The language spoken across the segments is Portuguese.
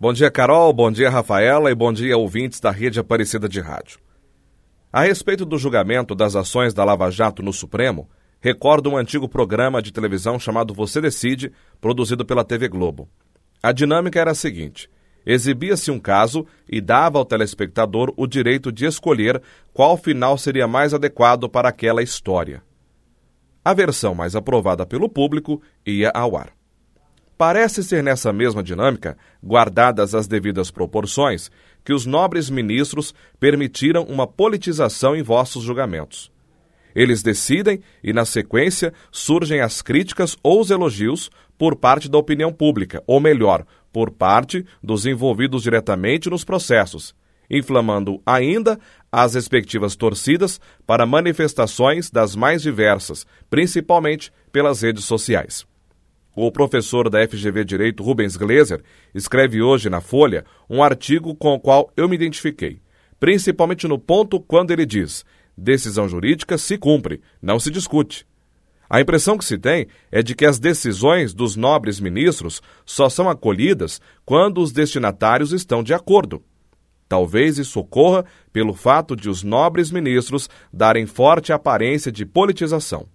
Bom dia, Carol, bom dia, Rafaela e bom dia, ouvintes da Rede Aparecida de Rádio. A respeito do julgamento das ações da Lava Jato no Supremo, recordo um antigo programa de televisão chamado Você Decide, produzido pela TV Globo. A dinâmica era a seguinte: exibia-se um caso e dava ao telespectador o direito de escolher qual final seria mais adequado para aquela história. A versão mais aprovada pelo público ia ao ar. Parece ser nessa mesma dinâmica, guardadas as devidas proporções, que os nobres ministros permitiram uma politização em vossos julgamentos. Eles decidem e, na sequência, surgem as críticas ou os elogios por parte da opinião pública, ou melhor, por parte dos envolvidos diretamente nos processos, inflamando ainda as respectivas torcidas para manifestações das mais diversas, principalmente pelas redes sociais. O professor da FGV Direito, Rubens Gleiser, escreve hoje na Folha um artigo com o qual eu me identifiquei, principalmente no ponto quando ele diz: decisão jurídica se cumpre, não se discute. A impressão que se tem é de que as decisões dos nobres ministros só são acolhidas quando os destinatários estão de acordo. Talvez isso ocorra pelo fato de os nobres ministros darem forte aparência de politização.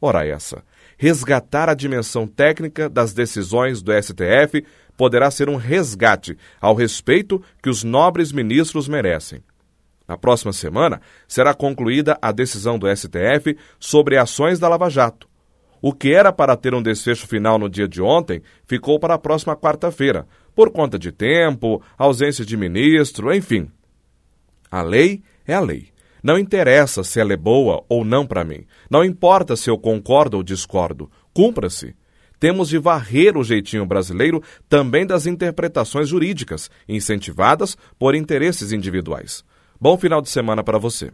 Ora essa, resgatar a dimensão técnica das decisões do STF poderá ser um resgate ao respeito que os nobres ministros merecem. Na próxima semana será concluída a decisão do STF sobre ações da Lava Jato. O que era para ter um desfecho final no dia de ontem ficou para a próxima quarta-feira, por conta de tempo, ausência de ministro, enfim. A lei é a lei. Não interessa se ela é boa ou não para mim. Não importa se eu concordo ou discordo. Cumpra-se. Temos de varrer o jeitinho brasileiro também das interpretações jurídicas, incentivadas por interesses individuais. Bom final de semana para você.